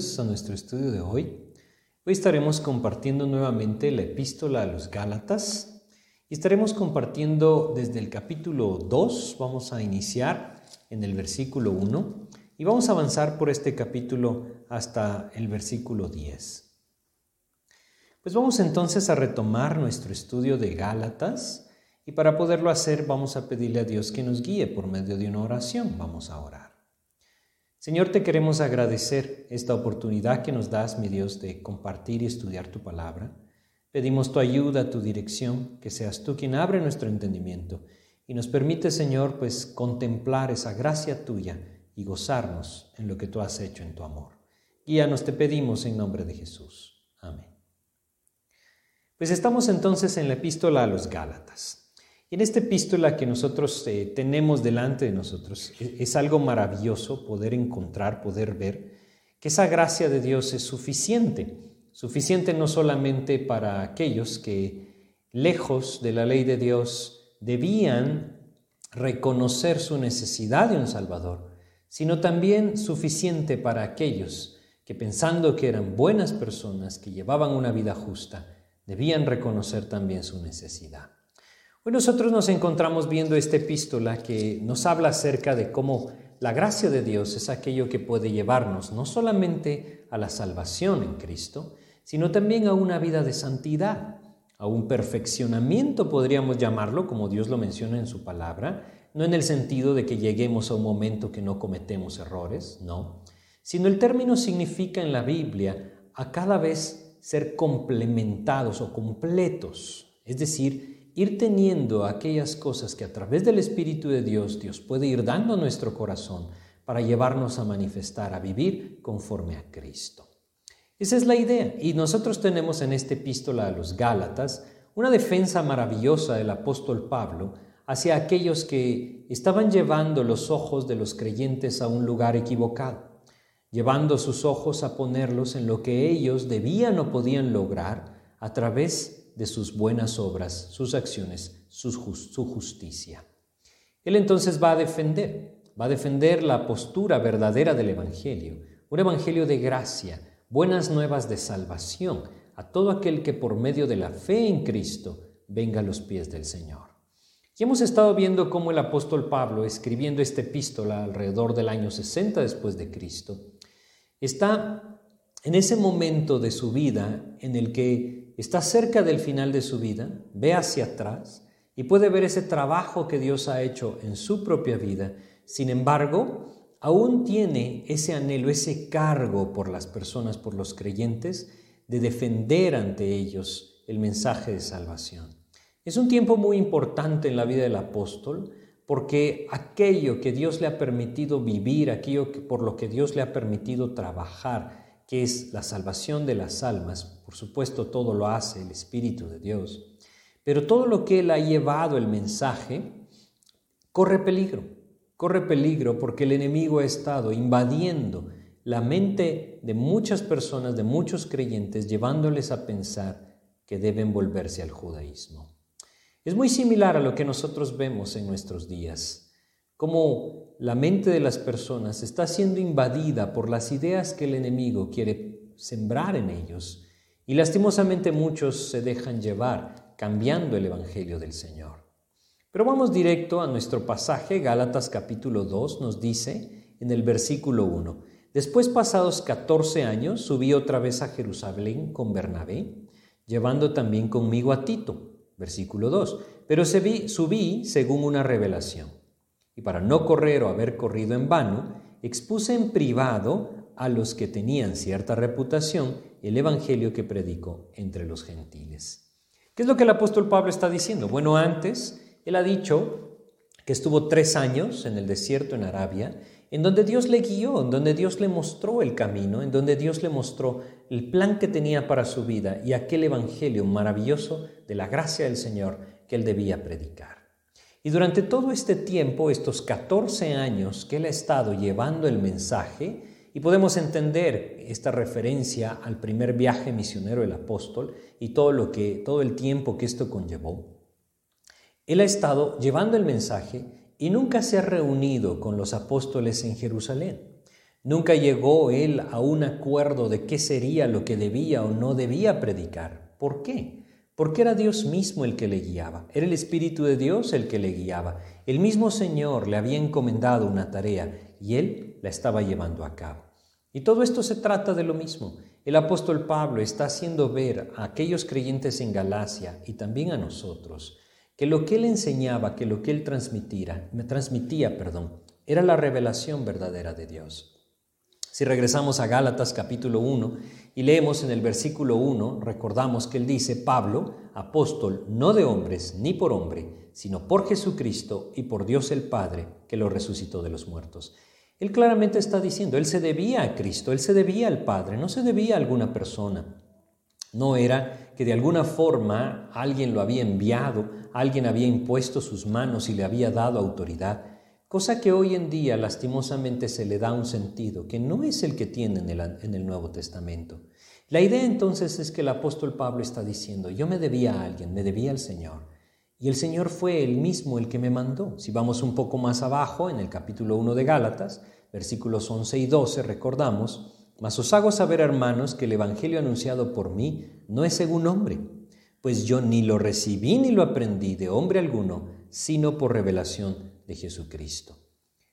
A nuestro estudio de hoy. Hoy estaremos compartiendo nuevamente la epístola a los Gálatas y estaremos compartiendo desde el capítulo 2, vamos a iniciar en el versículo 1 y vamos a avanzar por este capítulo hasta el versículo 10. Pues vamos entonces a retomar nuestro estudio de Gálatas y para poderlo hacer vamos a pedirle a Dios que nos guíe por medio de una oración. Vamos a orar. Señor, te queremos agradecer esta oportunidad que nos das, mi Dios, de compartir y estudiar tu palabra. Pedimos tu ayuda, tu dirección, que seas tú quien abre nuestro entendimiento y nos permite, Señor, pues contemplar esa gracia tuya y gozarnos en lo que tú has hecho en tu amor. Guíanos, te pedimos en nombre de Jesús. Amén. Pues estamos entonces en la epístola a los Gálatas. Y en esta epístola que nosotros eh, tenemos delante de nosotros, e, es, algo maravilloso poder encontrar, poder ver que esa gracia de Dios es suficiente, suficiente no solamente para aquellos que lejos de la ley de Dios debían reconocer su necesidad de un Salvador, sino también suficiente para aquellos que pensando que eran buenas personas, que llevaban una vida justa, debían reconocer también su necesidad. Nosotros nos encontramos viendo esta epístola que nos habla acerca de cómo la gracia de Dios es aquello que puede llevarnos no solamente a la salvación en Cristo, sino también a una vida de santidad, a un perfeccionamiento podríamos llamarlo, como Dios lo menciona en su palabra, no en el sentido de que lleguemos a un momento que no cometemos errores, no, sino el término significa en la Biblia a cada vez ser complementados o completos, es decir, ir teniendo aquellas cosas que a través del Espíritu de Dios Dios puede ir dando a nuestro corazón para llevarnos a manifestar, a vivir conforme a Cristo. Esa es la idea. Y nosotros tenemos en esta epístola a los Gálatas una defensa maravillosa del apóstol Pablo hacia aquellos que estaban llevando los ojos de los creyentes a un lugar equivocado, llevando sus ojos a ponerlos en lo que ellos debían o podían lograr a través de sus buenas obras, sus acciones, su, justicia. Él entonces va a defender, va a defender la postura verdadera del Evangelio, un Evangelio de gracia, buenas nuevas de salvación a todo aquel que por medio de la fe en Cristo venga a los pies del Señor. Y hemos estado viendo cómo el apóstol Pablo, escribiendo esta epístola alrededor del año 60 después de Cristo, está en ese momento de su vida en el que está cerca del final de su vida, ve hacia atrás y puede ver ese trabajo que Dios ha hecho en su propia vida. Sin embargo, aún tiene ese anhelo, ese cargo por las personas, por los creyentes, de defender ante ellos el mensaje de salvación. Es un tiempo muy importante en la vida del apóstol porque aquello que Dios le ha permitido vivir, aquello por lo que Dios le ha permitido trabajar, que es la salvación de las almas, por supuesto todo lo hace el Espíritu de Dios, pero todo lo que Él ha llevado el mensaje corre peligro, corre peligro porque el enemigo ha estado invadiendo la mente de muchas personas, de muchos creyentes, llevándoles a pensar que deben volverse al judaísmo. Es muy similar a lo que nosotros vemos en nuestros días cómo la mente de las personas está siendo invadida por las ideas que el enemigo quiere sembrar en ellos y lastimosamente muchos se dejan llevar cambiando el Evangelio del Señor. Pero vamos directo a nuestro pasaje, Gálatas capítulo 2 nos dice en el versículo 1, Después pasados 14 años subí otra vez a Jerusalén con Bernabé, llevando también conmigo a Tito, versículo 2, pero subí según una revelación y para no correr o haber corrido en vano, expuse en privado a los que tenían cierta reputación el Evangelio que predicó entre los gentiles. ¿Qué es lo que el apóstol Pablo está diciendo? Bueno, antes él ha dicho que estuvo tres años en el desierto en Arabia, en donde Dios le guió, en donde Dios le mostró el camino, en donde Dios le mostró el plan que tenía para su vida y aquel Evangelio maravilloso de la gracia del Señor que él debía predicar. Y durante todo este tiempo, estos 14 años que él ha estado llevando el mensaje, y podemos entender esta referencia al primer viaje misionero del apóstol y todo lo que todo el tiempo que esto conllevó. Él ha estado llevando el mensaje y nunca se ha reunido con los apóstoles en Jerusalén. Nunca llegó él a un acuerdo de qué sería lo que debía o no debía predicar. ¿Por qué? Porque era Dios mismo el que le guiaba, era el Espíritu de Dios el que le guiaba. El mismo Señor le había encomendado una tarea y él la estaba llevando a cabo. Y todo esto se trata de lo mismo. El apóstol Pablo está haciendo ver a aquellos creyentes en Galacia y también a nosotros que lo que él enseñaba, que lo que él transmitía, me transmitía, perdón, era la revelación verdadera de Dios. Si regresamos a Gálatas capítulo 1 y leemos en el versículo 1, recordamos que él dice, Pablo, apóstol, no de hombres ni por hombre, sino por Jesucristo y por Dios el Padre, que lo resucitó de los muertos. Él claramente está diciendo, él se debía a Cristo, él se debía al Padre, no se debía a alguna persona. No era que de alguna forma alguien lo había enviado, alguien había impuesto sus manos y le había dado autoridad, cosa que hoy en día lastimosamente se le da un sentido que no es el que tiene en el, en el Nuevo Testamento. La idea entonces es que el apóstol Pablo está diciendo, yo me debía a alguien, me debía al Señor. Y el Señor fue el mismo el que me mandó. Si vamos un poco más abajo, en el capítulo 1 de Gálatas, versículos 11 y 12, recordamos, mas os hago saber, hermanos, que el Evangelio anunciado por mí no es según hombre, pues yo ni lo recibí ni lo aprendí de hombre alguno, sino por revelación de Jesucristo.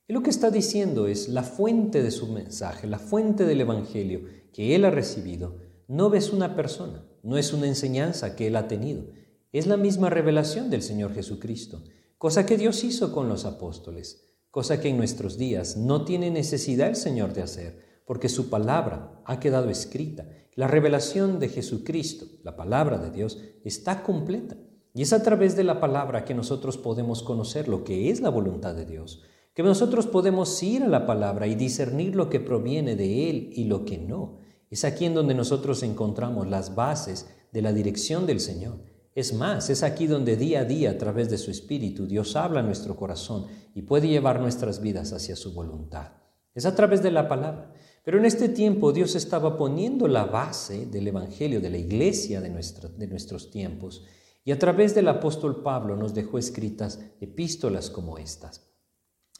Y lo que está diciendo es la fuente de su mensaje, la fuente del Evangelio que él ha recibido, no es una persona, no es una enseñanza que él ha tenido, es la misma revelación del Señor Jesucristo, cosa que Dios hizo con los apóstoles, cosa que en nuestros días no tiene necesidad el Señor de hacer, porque su palabra ha quedado escrita. La revelación de Jesucristo, la palabra de Dios, está completa. Y es a través de la palabra que nosotros podemos conocer lo que es la voluntad de Dios, que nosotros podemos ir a la palabra y discernir lo que proviene de Él y lo que no. Es aquí en donde nosotros encontramos las bases de la dirección del Señor. Es más, es aquí donde día a día, a través de su Espíritu, Dios habla a nuestro corazón y puede llevar nuestras vidas hacia su voluntad. Es a través de la palabra. Pero en este tiempo Dios estaba poniendo la base del Evangelio, de la iglesia de, de nuestros tiempos, y a través del apóstol Pablo nos dejó escritas epístolas como estas.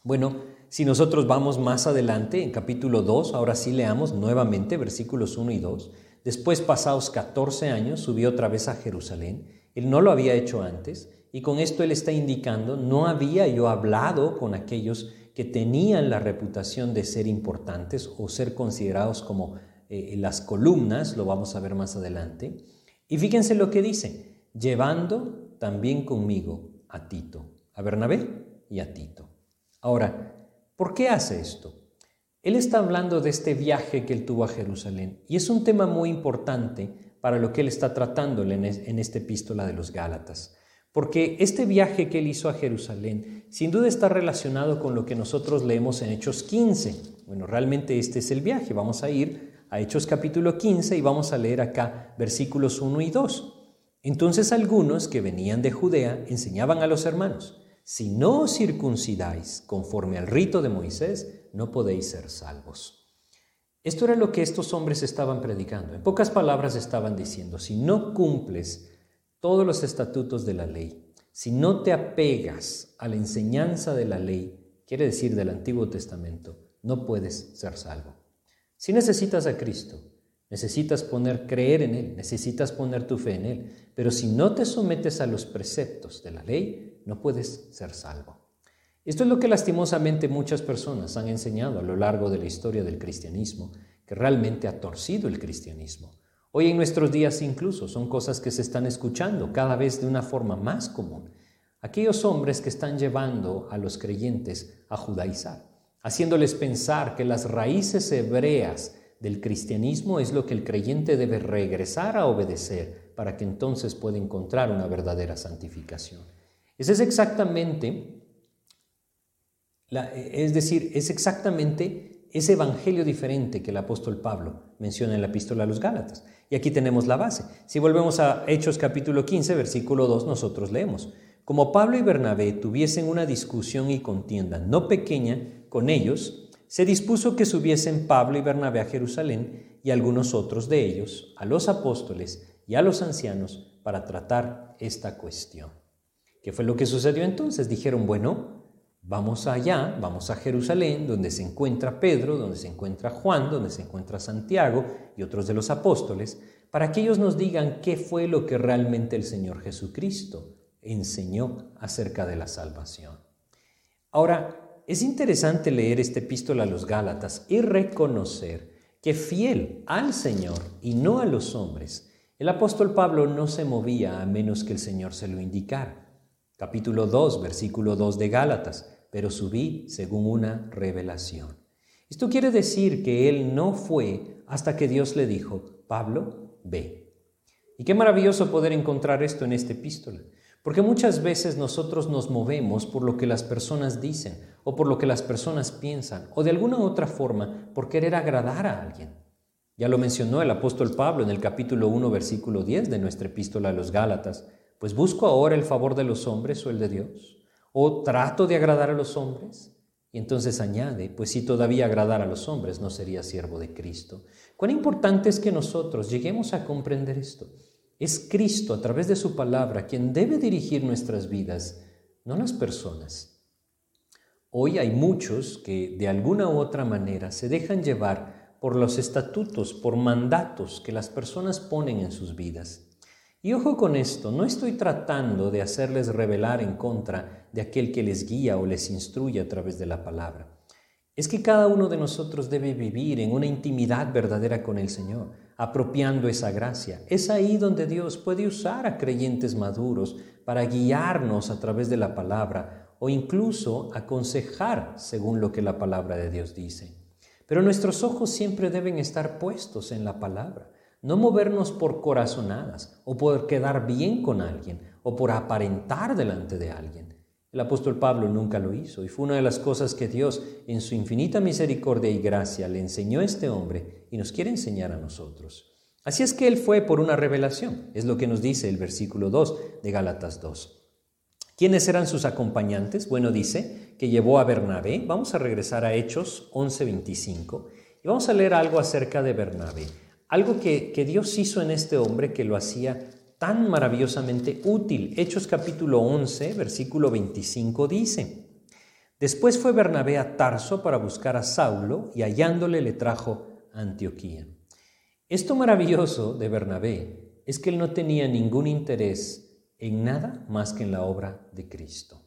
Bueno, si nosotros vamos más adelante, en capítulo 2, ahora sí leamos nuevamente versículos 1 y 2. Después, pasados 14 años, subió otra vez a Jerusalén. Él no lo había hecho antes, y con esto él está indicando, no había yo hablado con aquellos que tenían la reputación de ser importantes o ser considerados como eh, las columnas, lo vamos a ver más adelante. Y fíjense lo que dice, llevando también conmigo a Tito, a Bernabé y a Tito. Ahora, ¿por qué hace esto? Él está hablando de este viaje que él tuvo a Jerusalén y es un tema muy importante para lo que él está tratando en esta epístola de los Gálatas. Porque este viaje que él hizo a Jerusalén sin duda está relacionado con lo que nosotros leemos en Hechos 15. Bueno, realmente este es el viaje. Vamos a ir a Hechos capítulo 15 y vamos a leer acá versículos 1 y 2. Entonces algunos que venían de Judea enseñaban a los hermanos, si no os circuncidáis conforme al rito de Moisés, no podéis ser salvos. Esto era lo que estos hombres estaban predicando. En pocas palabras estaban diciendo, si no cumples todos los estatutos de la ley, si no te apegas a la enseñanza de la ley, quiere decir del Antiguo Testamento, no puedes ser salvo. Si necesitas a Cristo, necesitas poner creer en Él, necesitas poner tu fe en Él, pero si no te sometes a los preceptos de la ley, no puedes ser salvo. Esto es lo que lastimosamente muchas personas han enseñado a lo largo de la historia del cristianismo, que realmente ha torcido el cristianismo. Hoy en nuestros días incluso son cosas que se están escuchando cada vez de una forma más común. Aquellos hombres que están llevando a los creyentes a judaizar, haciéndoles pensar que las raíces hebreas del cristianismo es lo que el creyente debe regresar a obedecer para que entonces pueda encontrar una verdadera santificación. Ese es exactamente, es decir, es exactamente ese evangelio diferente que el apóstol Pablo menciona en la epístola a los Gálatas. Y aquí tenemos la base. Si volvemos a Hechos capítulo 15, versículo 2, nosotros leemos, como Pablo y Bernabé tuviesen una discusión y contienda no pequeña con ellos, se dispuso que subiesen Pablo y Bernabé a Jerusalén y algunos otros de ellos, a los apóstoles y a los ancianos, para tratar esta cuestión. ¿Qué fue lo que sucedió entonces? Dijeron, bueno, Vamos allá, vamos a Jerusalén, donde se encuentra Pedro, donde se encuentra Juan, donde se encuentra Santiago y otros de los apóstoles, para que ellos nos digan qué fue lo que realmente el Señor Jesucristo enseñó acerca de la salvación. Ahora, es interesante leer esta epístola a los Gálatas y reconocer que fiel al Señor y no a los hombres, el apóstol Pablo no se movía a menos que el Señor se lo indicara. Capítulo 2, versículo 2 de Gálatas pero subí según una revelación. Esto quiere decir que él no fue hasta que Dios le dijo, Pablo, ve. Y qué maravilloso poder encontrar esto en esta epístola, porque muchas veces nosotros nos movemos por lo que las personas dicen o por lo que las personas piensan o de alguna otra forma por querer agradar a alguien. Ya lo mencionó el apóstol Pablo en el capítulo 1, versículo 10 de nuestra epístola a los Gálatas, pues busco ahora el favor de los hombres o el de Dios. ¿O trato de agradar a los hombres? Y entonces añade, pues si todavía agradar a los hombres no sería siervo de Cristo. Cuán importante es que nosotros lleguemos a comprender esto. Es Cristo a través de su palabra quien debe dirigir nuestras vidas, no las personas. Hoy hay muchos que de alguna u otra manera se dejan llevar por los estatutos, por mandatos que las personas ponen en sus vidas. Y ojo con esto, no estoy tratando de hacerles revelar en contra de aquel que les guía o les instruye a través de la palabra. Es que cada uno de nosotros debe vivir en una intimidad verdadera con el Señor, apropiando esa gracia. Es ahí donde Dios puede usar a creyentes maduros para guiarnos a través de la palabra o incluso aconsejar según lo que la palabra de Dios dice. Pero nuestros ojos siempre deben estar puestos en la palabra. No movernos por corazonadas o por quedar bien con alguien o por aparentar delante de alguien. El apóstol Pablo nunca lo hizo y fue una de las cosas que Dios en su infinita misericordia y gracia le enseñó a este hombre y nos quiere enseñar a nosotros. Así es que él fue por una revelación, es lo que nos dice el versículo 2 de Gálatas 2. ¿Quiénes eran sus acompañantes? Bueno, dice que llevó a Bernabé. Vamos a regresar a Hechos 11:25 y vamos a leer algo acerca de Bernabé algo que, Dios hizo en este hombre que lo hacía tan maravillosamente útil. Hechos capítulo 11, versículo 25 dice, Después fue Bernabé a Tarso para buscar a Saulo y hallándole le trajo a Antioquía. Esto maravilloso de Bernabé es que él no tenía ningún interés en nada más que en la obra de Cristo.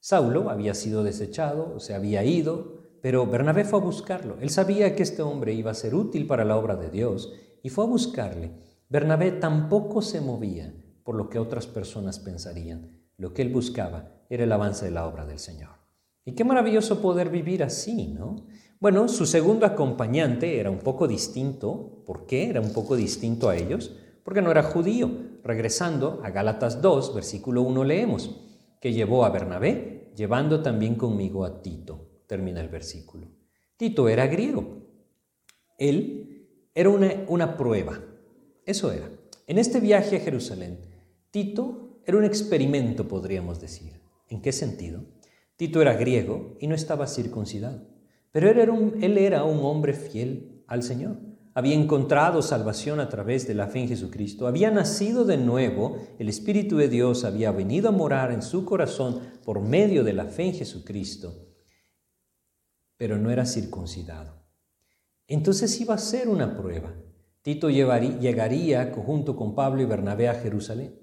Saulo había sido desechado, se había ido, pero Bernabé fue a buscarlo. Él sabía que este hombre iba a ser útil para la obra de Dios y fue a buscarle. Bernabé tampoco se movía por lo que otras personas pensarían. Lo que él buscaba era el avance de la obra del Señor. Y qué maravilloso poder vivir así, ¿no? Bueno, su segundo acompañante era un poco distinto. ¿Por qué era un poco distinto a ellos? Porque no era judío. Regresando a Gálatas 2, versículo 1 leemos, que llevó a Bernabé, llevando también conmigo a Tito termina el versículo. Tito era griego. Él era una, una prueba. Eso era. En este viaje a Jerusalén, Tito era un experimento, podríamos decir. ¿En qué sentido? Tito era griego y no estaba circuncidado, pero él era, un, hombre fiel al Señor. Había encontrado salvación a través de la fe en Jesucristo, había nacido de nuevo, el Espíritu de Dios había venido a morar en su corazón por medio de la fe en Jesucristo pero no era circuncidado. Entonces iba a ser una prueba. Tito llegaría junto con Pablo y Bernabé a Jerusalén.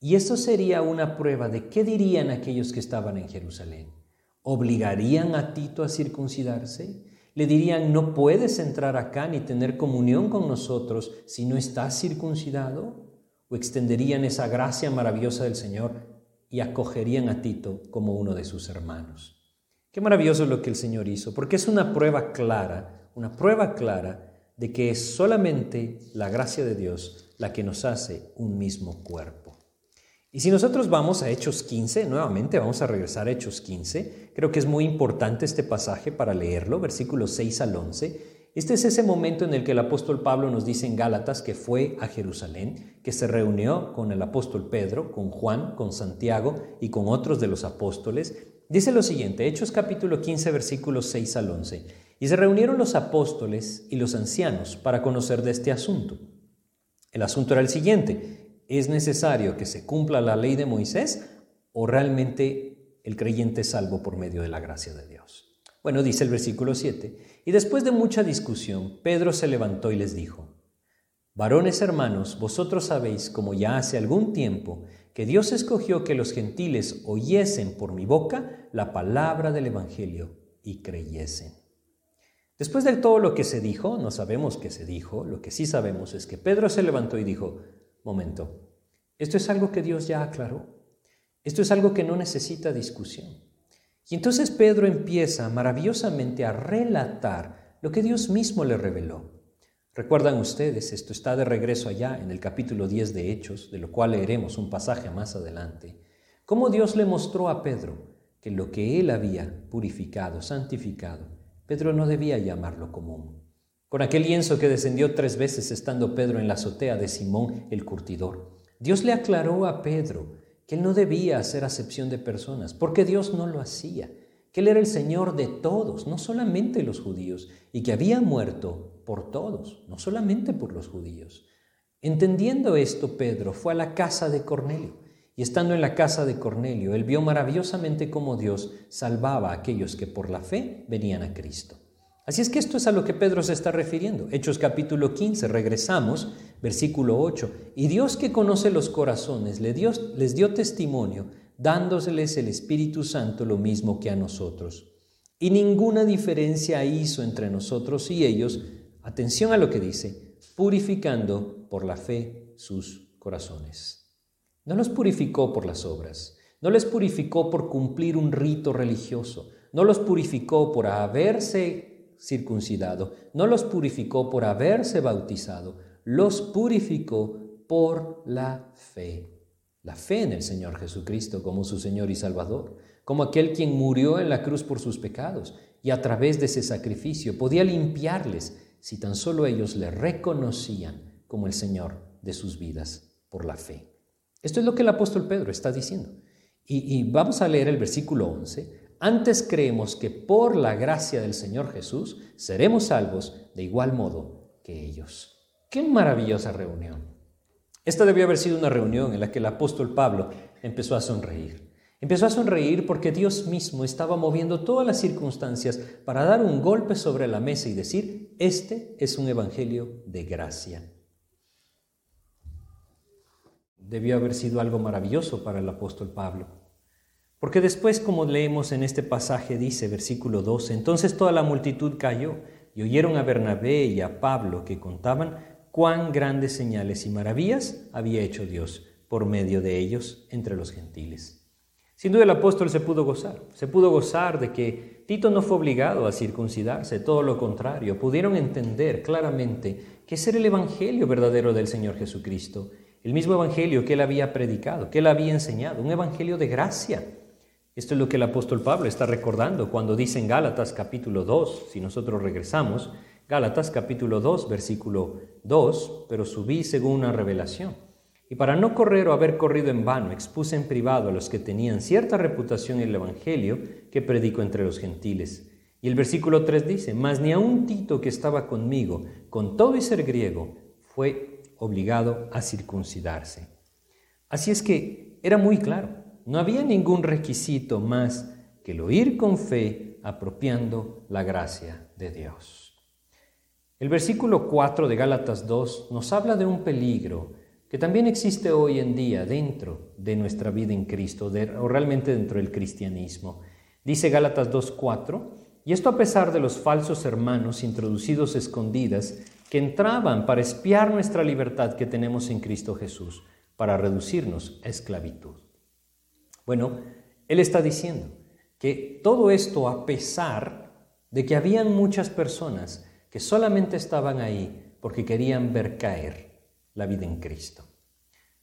Y eso sería una prueba de qué dirían aquellos que estaban en Jerusalén. ¿Obligarían a Tito a circuncidarse? ¿Le dirían, no puedes entrar acá ni tener comunión con nosotros si no estás circuncidado? ¿O extenderían esa gracia maravillosa del Señor y acogerían a Tito como uno de sus hermanos? Qué maravilloso lo que el Señor hizo, porque es una prueba clara, una prueba clara de que es solamente la gracia de Dios la que nos hace un mismo cuerpo. Y si nosotros vamos a Hechos 15, nuevamente vamos a regresar a Hechos 15, creo que es muy importante este pasaje para leerlo, versículos 6 al 11. Este es ese momento en el que el apóstol Pablo nos dice en Gálatas que fue a Jerusalén, que se reunió con el apóstol Pedro, con Juan, con Santiago y con otros de los apóstoles Dice lo siguiente, Hechos capítulo 15, versículos 6 al 11. Y se reunieron los apóstoles y los ancianos para conocer de este asunto. El asunto era el siguiente, ¿es necesario que se cumpla la ley de Moisés o realmente el creyente es salvo por medio de la gracia de Dios. Bueno, dice el versículo 7, y después de mucha discusión, Pedro se levantó y les dijo, Varones hermanos, vosotros sabéis, como ya hace algún tiempo, que Dios escogió que los gentiles oyesen por mi boca la palabra del Evangelio y creyesen. Después de todo lo que se dijo, no sabemos qué se dijo, lo que sí sabemos es que Pedro se levantó y dijo, momento, esto es algo que Dios ya aclaró, esto es algo que no necesita discusión. Y entonces Pedro empieza maravillosamente a relatar lo que Dios mismo le reveló. Recuerdan ustedes, esto está de regreso allá en el capítulo 10 de Hechos, de lo cual leeremos un pasaje más adelante, cómo Dios le mostró a Pedro que lo que él había purificado, santificado, Pedro no debía llamarlo común. Con aquel lienzo que descendió tres veces estando Pedro en la azotea de Simón el curtidor, Dios le aclaró a Pedro que él no debía hacer acepción de personas, porque Dios no lo hacía, que él era el Señor de todos, no solamente los judíos, y que había muerto por todos, no solamente por los judíos. Entendiendo esto, Pedro fue a la casa de Cornelio, y estando en la casa de Cornelio, él vio maravillosamente cómo Dios salvaba a aquellos que por la fe venían a Cristo. Así es que esto es a lo que Pedro se está refiriendo. Hechos capítulo 15, regresamos, versículo 8. Y Dios que conoce los corazones le dio, les dio testimonio, dándoseles el Espíritu Santo lo mismo que a nosotros. Y ninguna diferencia hizo entre nosotros y ellos, atención a lo que dice, purificando por la fe sus corazones. No los purificó por las obras, no les purificó por cumplir un rito religioso, no los purificó por haberse circuncidado, no los purificó por haberse bautizado, los purificó por la fe. La fe en el Señor Jesucristo como su Señor y Salvador, como aquel quien murió en la cruz por sus pecados y a través de ese sacrificio podía limpiarles si tan solo ellos le reconocían como el Señor de sus vidas por la fe. Esto es lo que el apóstol Pedro está diciendo. Y, vamos a leer el versículo 11 antes creemos que por la gracia del Señor Jesús seremos salvos de igual modo que ellos. Qué maravillosa reunión. Esta debió haber sido una reunión en la que el apóstol Pablo empezó a sonreír. Empezó a sonreír porque Dios mismo estaba moviendo todas las circunstancias para dar un golpe sobre la mesa y decir, este es un evangelio de gracia. Debió haber sido algo maravilloso para el apóstol Pablo. Porque después, como leemos en este pasaje, dice versículo 12, entonces toda la multitud cayó y oyeron a Bernabé y a Pablo que contaban cuán grandes señales y maravillas había hecho Dios por medio de ellos entre los gentiles. Sin duda el apóstol se pudo gozar, se pudo gozar de que Tito no fue obligado a circuncidarse, todo lo contrario, pudieron entender claramente que ese era el Evangelio verdadero del Señor Jesucristo, el mismo Evangelio que él había predicado, que él había enseñado, un Evangelio de gracia esto es lo que el apóstol Pablo está recordando cuando dice en Gálatas capítulo 2, si nosotros regresamos, Gálatas capítulo 2, versículo 2, pero subí según una revelación. Y para no correr o haber corrido en vano, expuse en privado a los que tenían cierta reputación el Evangelio que predico entre los gentiles. Y el versículo 3 dice, mas ni a un Tito que estaba conmigo, con todo y ser griego, fue obligado a circuncidarse. Así es que era muy claro no había ningún requisito más que el oír con fe apropiando la gracia de Dios. El versículo 4 de Gálatas 2 nos habla de un peligro que también existe hoy en día dentro de nuestra vida en Cristo, o realmente dentro del cristianismo. Dice Gálatas 2.4, y esto a pesar de los falsos hermanos introducidos escondidas que entraban para espiar nuestra libertad que tenemos en Cristo Jesús, para reducirnos a esclavitud. Bueno, él está diciendo que todo esto a pesar de que habían muchas personas que solamente estaban ahí porque querían ver caer la vida en Cristo.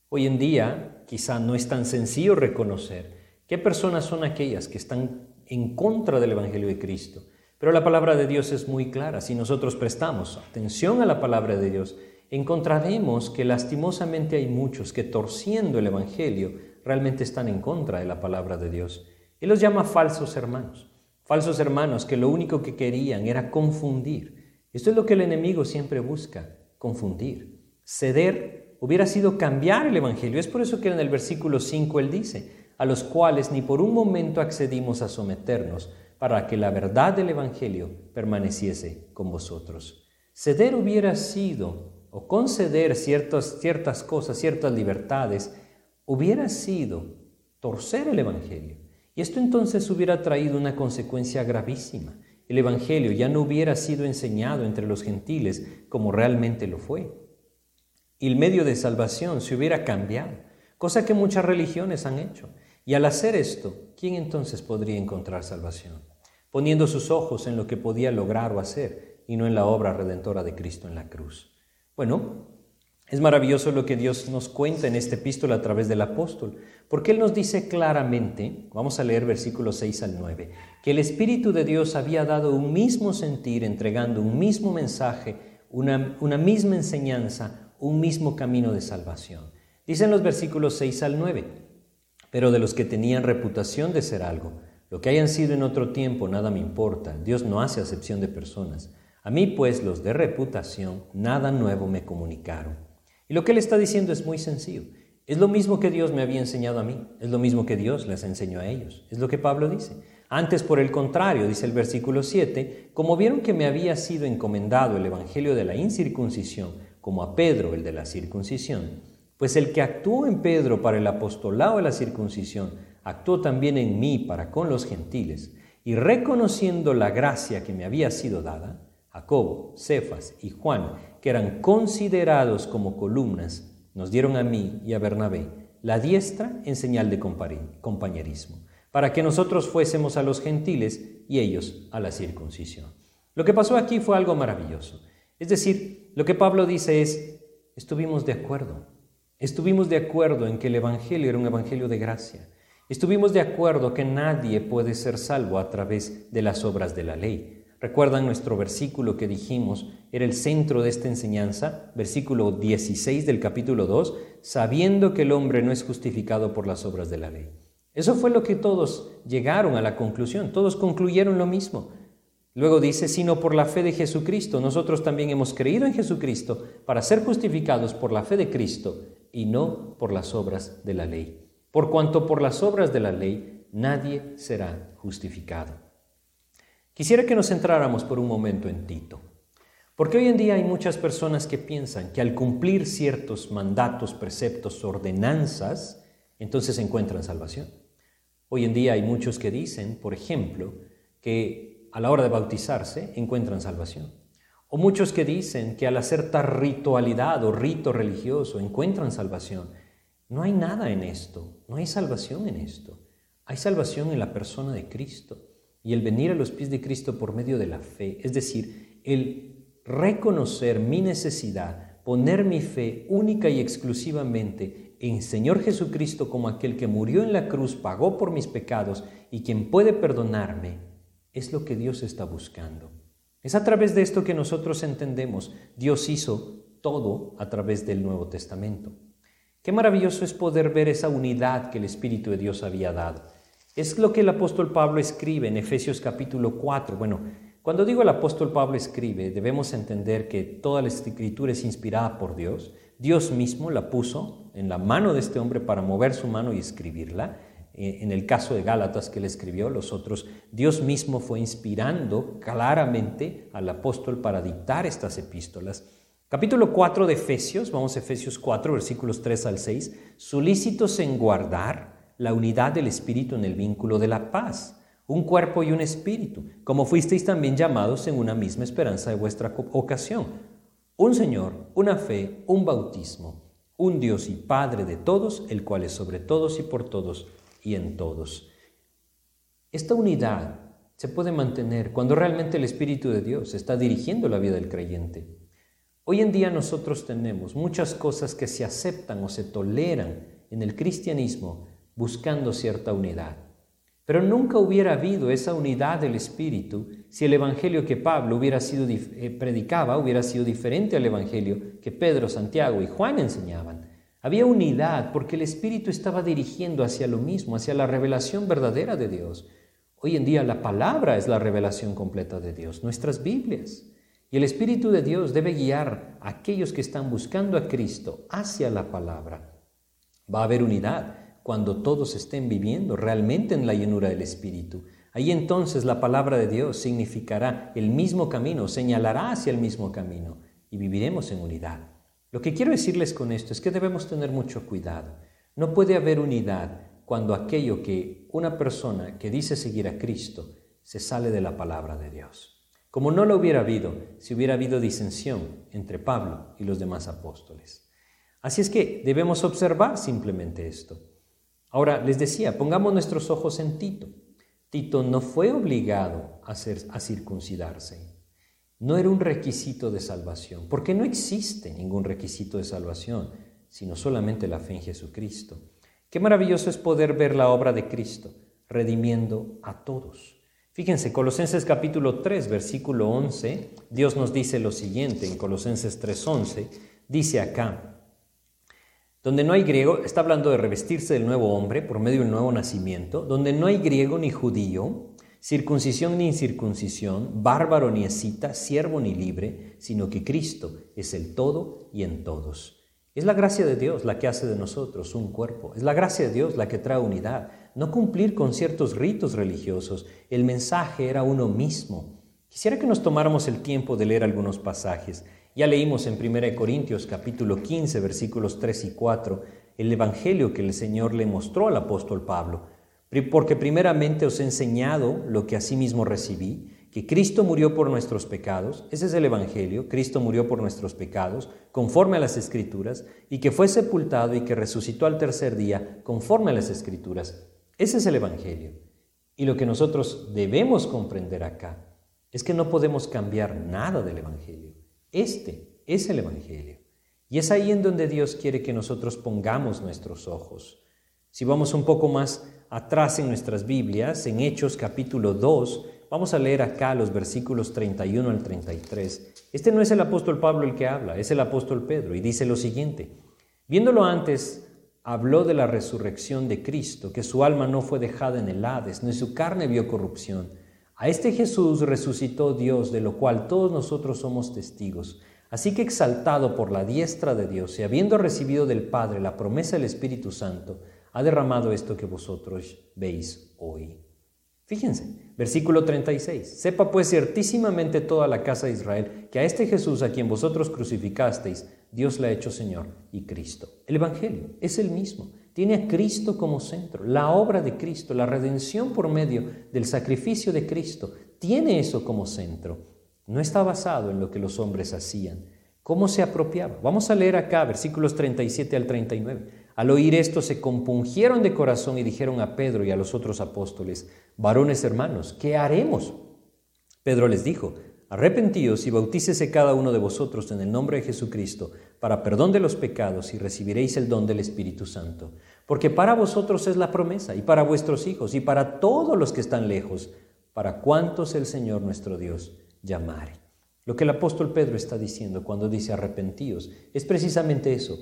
Hoy en día quizá no es tan sencillo reconocer qué personas son aquellas que están en contra del Evangelio de Cristo, pero la palabra de Dios es muy clara. Si nosotros prestamos atención a la palabra de Dios, encontraremos que lastimosamente hay muchos que torciendo el Evangelio realmente están en contra de la palabra de Dios. Él los llama falsos hermanos. Falsos hermanos que lo único que querían era confundir. Esto es lo que el enemigo siempre busca, confundir. Ceder hubiera sido cambiar el Evangelio. Es por eso que en el versículo 5 él dice, a los cuales ni por un momento accedimos a someternos para que la verdad del Evangelio permaneciese con vosotros. Ceder hubiera sido, o conceder ciertas, ciertas cosas, ciertas libertades, hubiera sido torcer el Evangelio. Y esto entonces hubiera traído una consecuencia gravísima. El Evangelio ya no hubiera sido enseñado entre los gentiles como realmente lo fue. Y el medio de salvación se hubiera cambiado, cosa que muchas religiones han hecho. Y al hacer esto, ¿quién entonces podría encontrar salvación? Poniendo sus ojos en lo que podía lograr o hacer y no en la obra redentora de Cristo en la cruz. Bueno, es maravilloso lo que Dios nos cuenta en este epístola a través del apóstol, porque Él nos dice claramente, vamos a leer versículos 6 al 9, que el Espíritu de Dios había dado un mismo sentir, entregando un mismo mensaje, una, una misma enseñanza, un mismo camino de salvación. Dicen los versículos 6 al 9, pero de los que tenían reputación de ser algo, lo que hayan sido en otro tiempo, nada me importa, Dios no hace acepción de personas. A mí pues los de reputación, nada nuevo me comunicaron y lo que él está diciendo es muy sencillo. Es lo mismo que Dios me había enseñado a mí, es lo mismo que Dios les enseñó a ellos. Es lo que Pablo dice. Antes, por el contrario, dice el versículo 7, como vieron que me había sido encomendado el Evangelio de la incircuncisión, como a Pedro el de la circuncisión, pues el que actuó en Pedro para el apostolado de la circuncisión, actuó también en mí para con los gentiles, y reconociendo la gracia que me había sido dada, Jacobo, Cefas y Juan, que eran considerados como columnas, nos dieron a mí y a Bernabé la diestra en señal de compañerismo, para que nosotros fuésemos a los gentiles y ellos a la circuncisión. Lo que pasó aquí fue algo maravilloso. Es decir, lo que Pablo dice es, estuvimos de acuerdo, estuvimos de acuerdo en que el Evangelio era un Evangelio de gracia, estuvimos de acuerdo que nadie puede ser salvo a través de las obras de la ley. ¿Recuerdan nuestro versículo que dijimos? Era el centro de esta enseñanza, versículo 16 del capítulo 2, sabiendo que el hombre no es justificado por las obras de la ley. Eso fue lo que todos llegaron a la conclusión, todos concluyeron lo mismo. Luego dice, sino por la fe de Jesucristo, nosotros también hemos creído en Jesucristo para ser justificados por la fe de Cristo y no por las obras de la ley. Por cuanto por las obras de la ley nadie será justificado. Quisiera que nos centráramos por un momento en Tito, porque hoy en día hay muchas personas que piensan que al cumplir ciertos mandatos, preceptos, ordenanzas, entonces encuentran salvación. Hoy en día hay muchos que dicen, por ejemplo, que a la hora de bautizarse encuentran salvación. O muchos que dicen que al hacer tal ritualidad o rito religioso encuentran salvación. No hay nada en esto, no hay salvación en esto. Hay salvación en la persona de Cristo y el venir a los pies de Cristo por medio de la fe, es decir, el reconocer mi necesidad, poner mi fe única y exclusivamente en Señor Jesucristo como aquel que murió en la cruz, pagó por mis pecados y quien puede perdonarme, es lo que Dios está buscando. Es a través de esto que nosotros entendemos, Dios hizo todo a través del Nuevo Testamento. Qué maravilloso es poder ver esa unidad que el Espíritu de Dios había dado. Es lo que el apóstol Pablo escribe en Efesios capítulo 4. Bueno, cuando digo el apóstol Pablo escribe, debemos entender que toda la escritura es inspirada por Dios. Dios mismo la puso en la mano de este hombre para mover su mano y escribirla. Eh, en el caso de Gálatas que él escribió, los otros, Dios mismo fue inspirando claramente al apóstol para dictar estas epístolas. Capítulo 4 de Efesios, vamos a Efesios 4, versículos 3 al 6, solícitos en guardar la unidad del Espíritu en el vínculo de la paz, un cuerpo y un espíritu, como fuisteis también llamados en una misma esperanza de vuestra ocasión. Un Señor, una fe, un bautismo, un Dios y Padre de todos, el cual es sobre todos y por todos y en todos. Esta unidad se puede mantener cuando realmente el Espíritu de Dios está dirigiendo la vida del creyente. Hoy en día nosotros tenemos muchas cosas que se aceptan o se toleran en el cristianismo buscando cierta unidad. Pero nunca hubiera habido esa unidad del Espíritu si el Evangelio que Pablo hubiera sido, eh, predicaba hubiera sido diferente al Evangelio que Pedro, Santiago y Juan enseñaban. Había unidad porque el Espíritu estaba dirigiendo hacia lo mismo, hacia la revelación verdadera de Dios. Hoy en día la palabra es la revelación completa de Dios, nuestras Biblias. Y el Espíritu de Dios debe guiar a aquellos que están buscando a Cristo hacia la palabra. Va a haber unidad cuando todos estén viviendo realmente en la llenura del Espíritu. Ahí entonces la palabra de Dios significará el mismo camino, señalará hacia el mismo camino y viviremos en unidad. Lo que quiero decirles con esto es que debemos tener mucho cuidado. No puede haber unidad cuando aquello que una persona que dice seguir a Cristo se sale de la palabra de Dios. Como no lo hubiera habido si hubiera habido disensión entre Pablo y los demás apóstoles. Así es que debemos observar simplemente esto. Ahora, les decía, pongamos nuestros ojos en Tito. Tito no fue obligado a, a circuncidarse. No era un requisito de salvación, porque no existe ningún requisito de salvación, sino solamente la fe en Jesucristo. Qué maravilloso es poder ver la obra de Cristo, redimiendo a todos. Fíjense, Colosenses capítulo 3, versículo 11, Dios nos dice lo siguiente, en Colosenses 3:11, dice acá, donde no hay griego, está hablando de revestirse del nuevo hombre por medio del nuevo nacimiento, donde no hay griego ni judío, circuncisión ni incircuncisión, bárbaro ni escita, siervo ni libre, sino que Cristo es el todo y en todos. Es la gracia de Dios la que hace de nosotros un cuerpo, es la gracia de Dios la que trae unidad, no cumplir con ciertos ritos religiosos, el mensaje era uno mismo. Quisiera que nos tomáramos el tiempo de leer algunos pasajes. Ya leímos en 1 Corintios capítulo 15 versículos 3 y 4 el Evangelio que el Señor le mostró al apóstol Pablo. Porque primeramente os he enseñado lo que asimismo recibí, que Cristo murió por nuestros pecados, ese es el Evangelio, Cristo murió por nuestros pecados, conforme a las Escrituras, y que fue sepultado y que resucitó al tercer día, conforme a las Escrituras. Ese es el Evangelio. Y lo que nosotros debemos comprender acá es que no podemos cambiar nada del Evangelio. Este es el Evangelio. Y es ahí en donde Dios quiere que nosotros pongamos nuestros ojos. Si vamos un poco más atrás en nuestras Biblias, en Hechos capítulo 2, vamos a leer acá los versículos 31 al 33. Este no es el apóstol Pablo el que habla, es el apóstol Pedro y dice lo siguiente. Viéndolo antes, habló de la resurrección de Cristo, que su alma no fue dejada en el Hades, ni su carne vio corrupción. A este Jesús resucitó Dios, de lo cual todos nosotros somos testigos. Así que exaltado por la diestra de Dios y habiendo recibido del Padre la promesa del Espíritu Santo, ha derramado esto que vosotros veis hoy. Fíjense, versículo 36. Sepa pues ciertísimamente toda la casa de Israel que a este Jesús a quien vosotros crucificasteis, Dios le ha hecho Señor y Cristo. El Evangelio es el mismo. Tiene a Cristo como centro, la obra de Cristo, la redención por medio del sacrificio de Cristo, tiene eso como centro. No está basado en lo que los hombres hacían. ¿Cómo se apropiaba? Vamos a leer acá versículos 37 al 39. Al oír esto se compungieron de corazón y dijeron a Pedro y a los otros apóstoles, varones hermanos, ¿qué haremos? Pedro les dijo, Arrepentíos y bautícese cada uno de vosotros en el nombre de Jesucristo para perdón de los pecados y recibiréis el don del Espíritu Santo. Porque para vosotros es la promesa y para vuestros hijos y para todos los que están lejos, para cuantos el Señor nuestro Dios llamare. Lo que el apóstol Pedro está diciendo cuando dice arrepentíos es precisamente eso.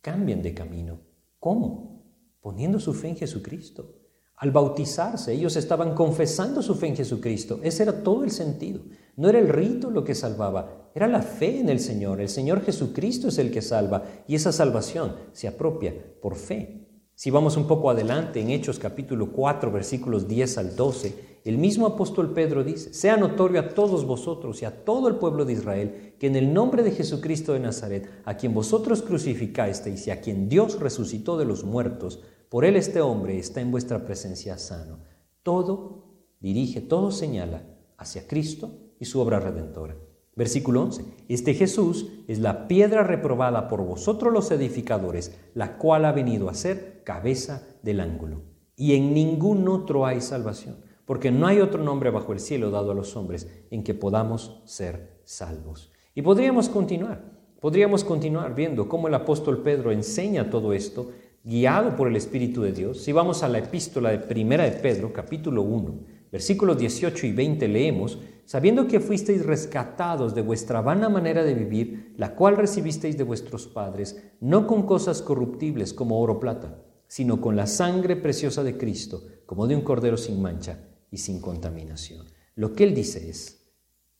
Cambien de camino. ¿Cómo? Poniendo su fe en Jesucristo. Al bautizarse, ellos estaban confesando su fe en Jesucristo. Ese era todo el sentido. No era el rito lo que salvaba, era la fe en el Señor. El Señor Jesucristo es el que salva y esa salvación se apropia por fe. Si vamos un poco adelante en Hechos capítulo 4 versículos 10 al 12, el mismo apóstol Pedro dice, sea notorio a todos vosotros y a todo el pueblo de Israel que en el nombre de Jesucristo de Nazaret, a quien vosotros crucificasteis y a quien Dios resucitó de los muertos, por él este hombre está en vuestra presencia sano. Todo dirige, todo señala hacia Cristo y su obra redentora. Versículo 11. Este Jesús es la piedra reprobada por vosotros los edificadores, la cual ha venido a ser cabeza del ángulo. Y en ningún otro hay salvación, porque no hay otro nombre bajo el cielo dado a los hombres en que podamos ser salvos. Y podríamos continuar, podríamos continuar viendo cómo el apóstol Pedro enseña todo esto, guiado por el Espíritu de Dios. Si vamos a la epístola de Primera de Pedro, capítulo 1, Versículos 18 y 20 leemos, sabiendo que fuisteis rescatados de vuestra vana manera de vivir, la cual recibisteis de vuestros padres, no con cosas corruptibles como oro o plata, sino con la sangre preciosa de Cristo, como de un cordero sin mancha y sin contaminación. Lo que él dice es,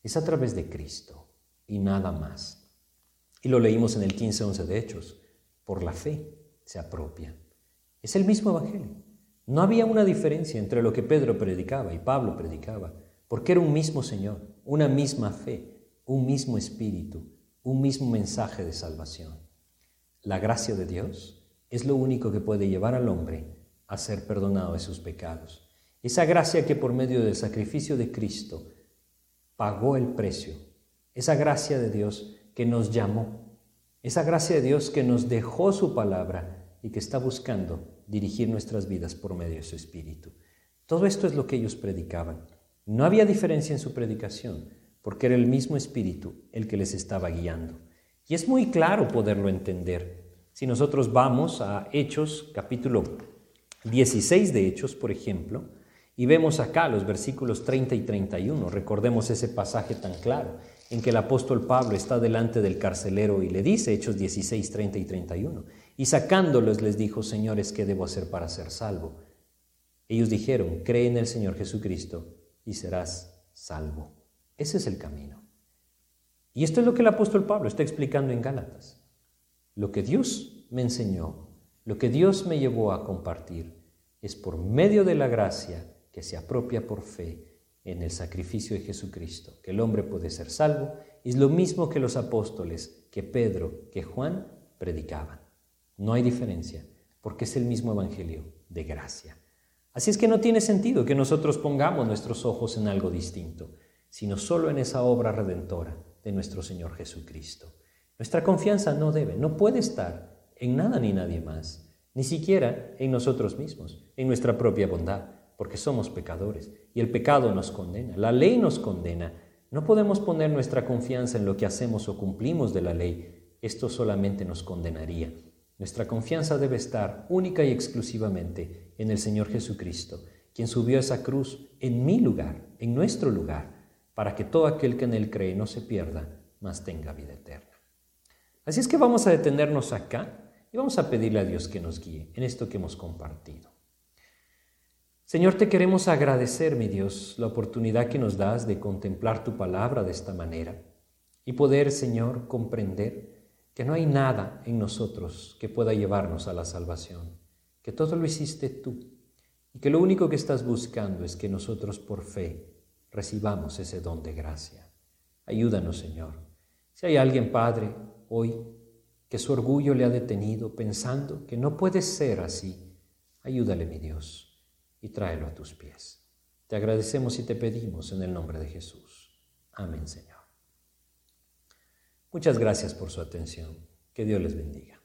es a través de Cristo y nada más. Y lo leímos en el 15.11 de Hechos, por la fe se apropia. Es el mismo Evangelio. No había una diferencia entre lo que Pedro predicaba y Pablo predicaba, porque era un mismo Señor, una misma fe, un mismo espíritu, un mismo mensaje de salvación. La gracia de Dios es lo único que puede llevar al hombre a ser perdonado de sus pecados. Esa gracia que por medio del sacrificio de Cristo pagó el precio. Esa gracia de Dios que nos llamó. Esa gracia de Dios que nos dejó su palabra y que está buscando dirigir nuestras vidas por medio de su Espíritu. Todo esto es lo que ellos predicaban. No había diferencia en su predicación, porque era el mismo Espíritu el que les estaba guiando. Y es muy claro poderlo entender. Si nosotros vamos a Hechos, capítulo 16 de Hechos, por ejemplo, y vemos acá los versículos 30 y 31, recordemos ese pasaje tan claro en que el apóstol Pablo está delante del carcelero y le dice, Hechos 16, 30 y 31, y sacándolos les dijo, señores, ¿qué debo hacer para ser salvo? Ellos dijeron, cree en el Señor Jesucristo y serás salvo. Ese es el camino. Y esto es lo que el apóstol Pablo está explicando en Gálatas. Lo que Dios me enseñó, lo que Dios me llevó a compartir, es por medio de la gracia que se apropia por fe en el sacrificio de Jesucristo, que el hombre puede ser salvo, es lo mismo que los apóstoles, que Pedro, que Juan predicaban. No hay diferencia, porque es el mismo Evangelio de gracia. Así es que no tiene sentido que nosotros pongamos nuestros ojos en algo distinto, sino solo en esa obra redentora de nuestro Señor Jesucristo. Nuestra confianza no debe, no puede estar en nada ni nadie más, ni siquiera en nosotros mismos, en nuestra propia bondad, porque somos pecadores y el pecado nos condena, la ley nos condena. No podemos poner nuestra confianza en lo que hacemos o cumplimos de la ley, esto solamente nos condenaría. Nuestra confianza debe estar única y exclusivamente en el Señor Jesucristo, quien subió a esa cruz en mi lugar, en nuestro lugar, para que todo aquel que en Él cree no se pierda, mas tenga vida eterna. Así es que vamos a detenernos acá y vamos a pedirle a Dios que nos guíe en esto que hemos compartido. Señor, te queremos agradecer, mi Dios, la oportunidad que nos das de contemplar tu palabra de esta manera y poder, Señor, comprender que no hay nada en nosotros que pueda llevarnos a la salvación, que todo lo hiciste tú y que lo único que estás buscando es que nosotros por fe recibamos ese don de gracia. Ayúdanos, Señor. Si hay alguien, Padre, hoy que su orgullo le ha detenido pensando que no puede ser así, ayúdale, mi Dios y tráelo a tus pies. Te agradecemos y te pedimos en el nombre de Jesús. Amén, Señor. Muchas gracias por su atención. Que Dios les bendiga.